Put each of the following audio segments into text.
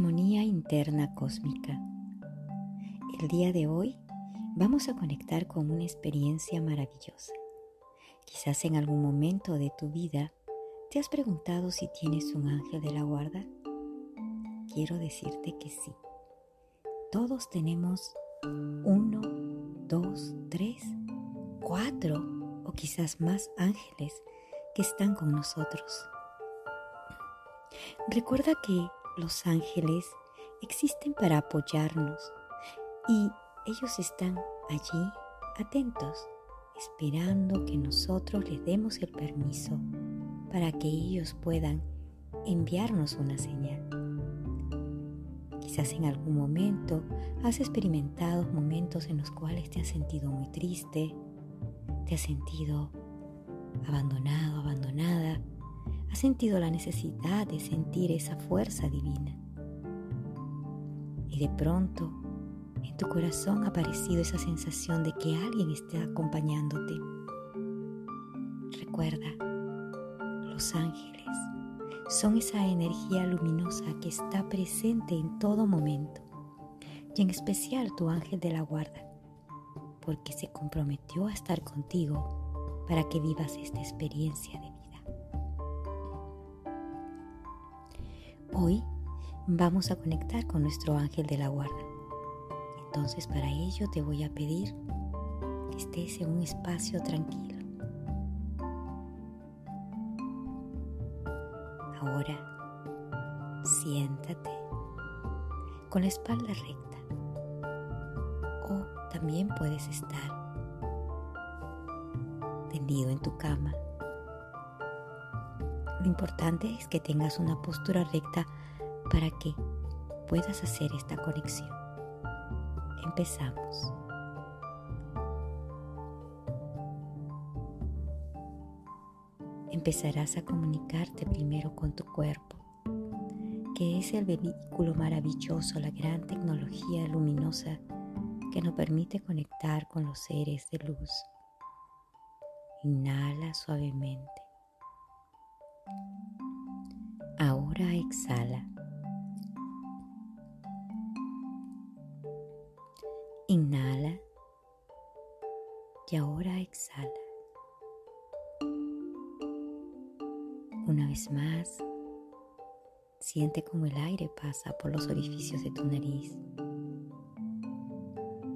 Armonía interna cósmica. El día de hoy vamos a conectar con una experiencia maravillosa. Quizás en algún momento de tu vida te has preguntado si tienes un ángel de la guarda. Quiero decirte que sí. Todos tenemos uno, dos, tres, cuatro o quizás más ángeles que están con nosotros. Recuerda que los ángeles existen para apoyarnos y ellos están allí atentos, esperando que nosotros les demos el permiso para que ellos puedan enviarnos una señal. Quizás en algún momento has experimentado momentos en los cuales te has sentido muy triste, te has sentido abandonado, abandonada, has sentido la necesidad de sentir esa fuerza divina. Y de pronto en tu corazón ha aparecido esa sensación de que alguien está acompañándote. Recuerda, los ángeles son esa energía luminosa que está presente en todo momento, y en especial tu ángel de la guarda, porque se comprometió a estar contigo para que vivas esta experiencia de vida. Hoy vamos a conectar con nuestro ángel de la guarda. Entonces para ello te voy a pedir que estés en un espacio tranquilo. Ahora siéntate con la espalda recta o también puedes estar tendido en tu cama lo importante es que tengas una postura recta para que puedas hacer esta conexión. Empezamos. Empezarás a comunicarte primero con tu cuerpo, que es el vehículo maravilloso, la gran tecnología luminosa que nos permite conectar con los seres de luz. Inhala suavemente. Ahora exhala. Inhala y ahora exhala. Una vez más, siente como el aire pasa por los orificios de tu nariz,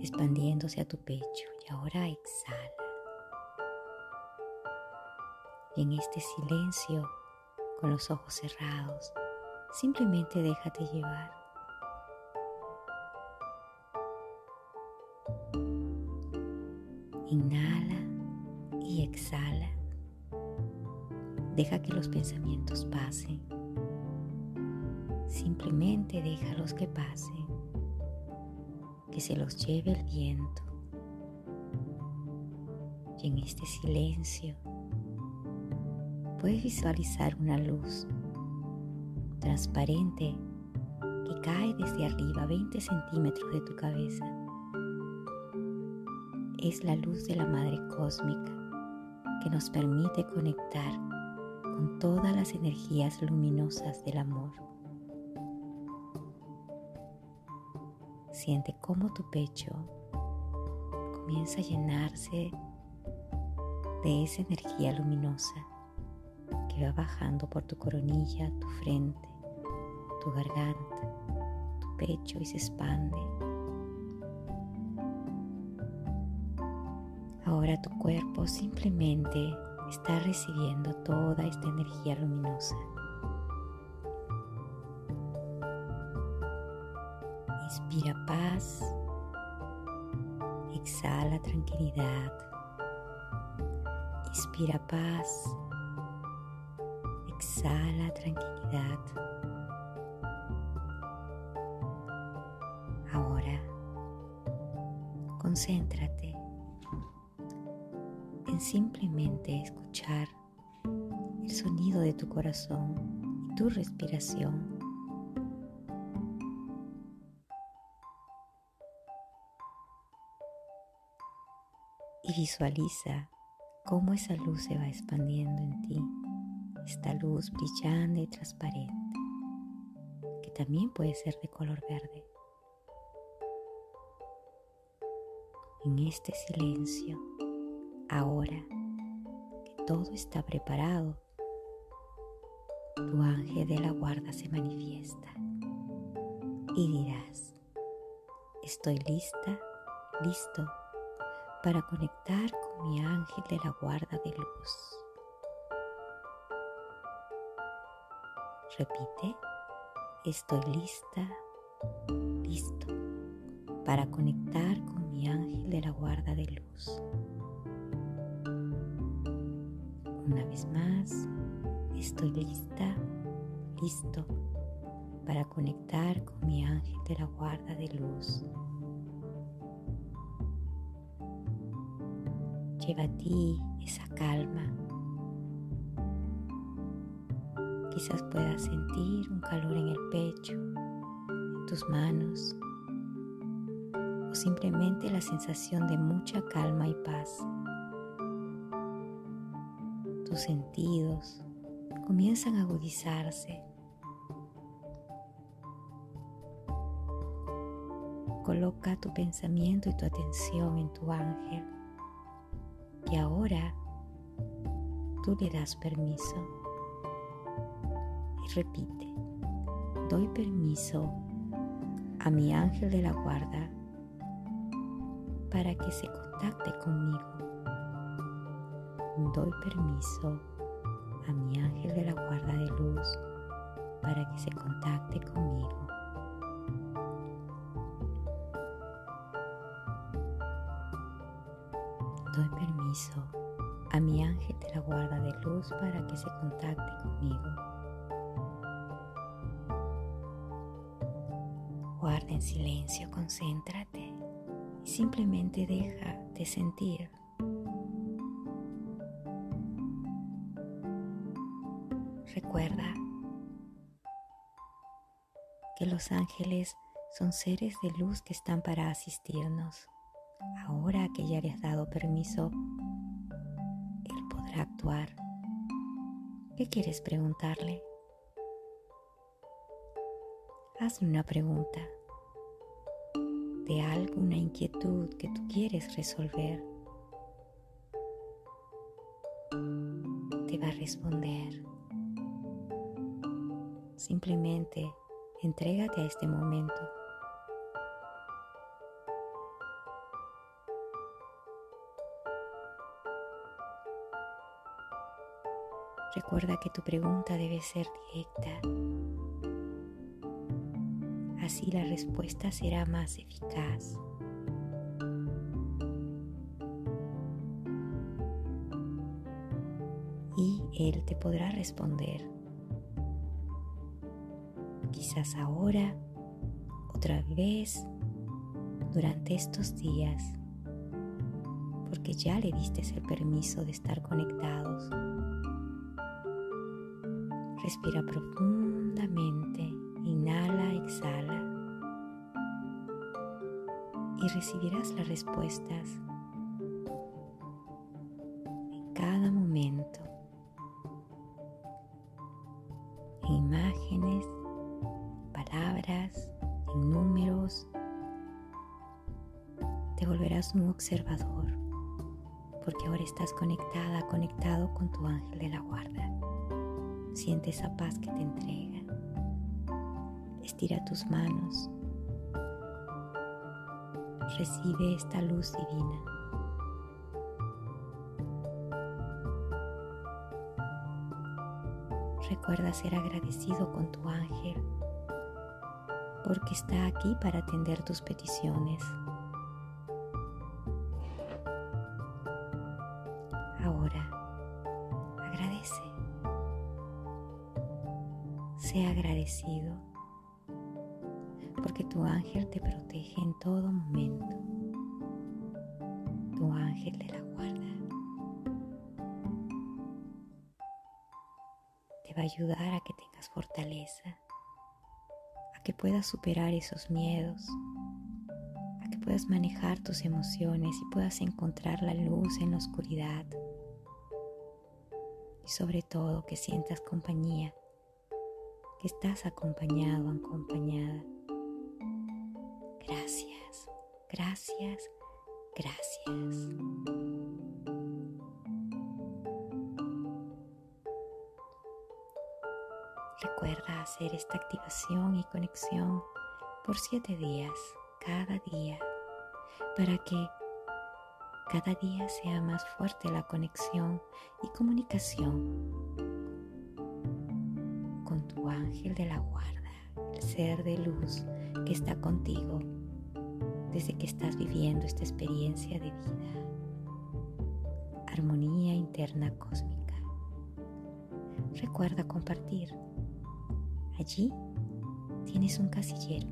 expandiéndose a tu pecho y ahora exhala. Y en este silencio, con los ojos cerrados, simplemente déjate llevar. Inhala y exhala. Deja que los pensamientos pasen. Simplemente déjalos que pasen. Que se los lleve el viento. Y en este silencio puedes visualizar una luz transparente que cae desde arriba 20 centímetros de tu cabeza. Es la luz de la Madre Cósmica que nos permite conectar con todas las energías luminosas del amor. Siente cómo tu pecho comienza a llenarse de esa energía luminosa que va bajando por tu coronilla, tu frente, tu garganta, tu pecho y se expande. Ahora tu cuerpo simplemente está recibiendo toda esta energía luminosa. Inspira paz, exhala tranquilidad, inspira paz, exhala tranquilidad. Ahora, concéntrate en simplemente escuchar el sonido de tu corazón y tu respiración. Y visualiza cómo esa luz se va expandiendo en ti esta luz brillante y transparente que también puede ser de color verde. En este silencio, ahora que todo está preparado, tu ángel de la guarda se manifiesta y dirás, estoy lista, listo para conectar con mi ángel de la guarda de luz. Repite, estoy lista, listo para conectar con mi ángel de la guarda de luz. Una vez más, estoy lista, listo para conectar con mi ángel de la guarda de luz. Lleva a ti esa calma. Quizás puedas sentir un calor en el pecho, en tus manos, o simplemente la sensación de mucha calma y paz. Tus sentidos comienzan a agudizarse Coloca tu pensamiento y tu atención en tu ángel, que ahora tú le das permiso. Y repite, doy permiso a mi ángel de la guarda para que se contacte conmigo. Doy permiso a mi ángel de la guarda de luz para que se contacte conmigo. Doy permiso a mi ángel de la guarda de luz para que se contacte conmigo. Guarda en silencio, concéntrate y simplemente deja de sentir. Recuerda que los ángeles son seres de luz que están para asistirnos. Ahora que ya le has dado permiso, Él podrá actuar. ¿Qué quieres preguntarle? Hazle una pregunta de alguna inquietud que tú quieres resolver. Te va a responder. Simplemente entrégate a este momento. Recuerda que tu pregunta debe ser directa. Así la respuesta será más eficaz. Y Él te podrá responder. Quizás ahora, otra vez, durante estos días, porque ya le diste el permiso de estar conectados Respira profundamente, inhala, exhala y recibirás las respuestas en cada momento, en imágenes, palabras, en números. Te volverás un observador porque ahora estás conectada, conectado con tu ángel de la guarda. Siente esa paz que te entrega. Estira tus manos. Recibe esta luz divina. Recuerda ser agradecido con tu ángel porque está aquí para atender tus peticiones. Ahora Sea agradecido porque tu ángel te protege en todo momento. Tu ángel de la guarda te va a ayudar a que tengas fortaleza, a que puedas superar esos miedos, a que puedas manejar tus emociones y puedas encontrar la luz en la oscuridad. Y sobre todo que sientas compañía que estás acompañado, acompañada. Gracias, gracias, gracias. Recuerda hacer esta activación y conexión por siete días, cada día, para que cada día sea más fuerte la conexión y comunicación con tu ángel de la guarda, el ser de luz que está contigo desde que estás viviendo esta experiencia de vida. Armonía interna cósmica. Recuerda compartir. Allí tienes un casillero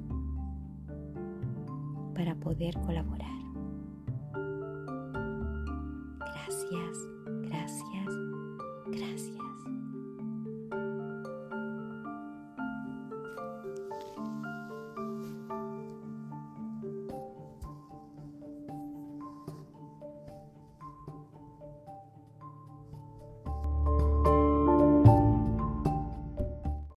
para poder colaborar. Gracias, gracias, gracias.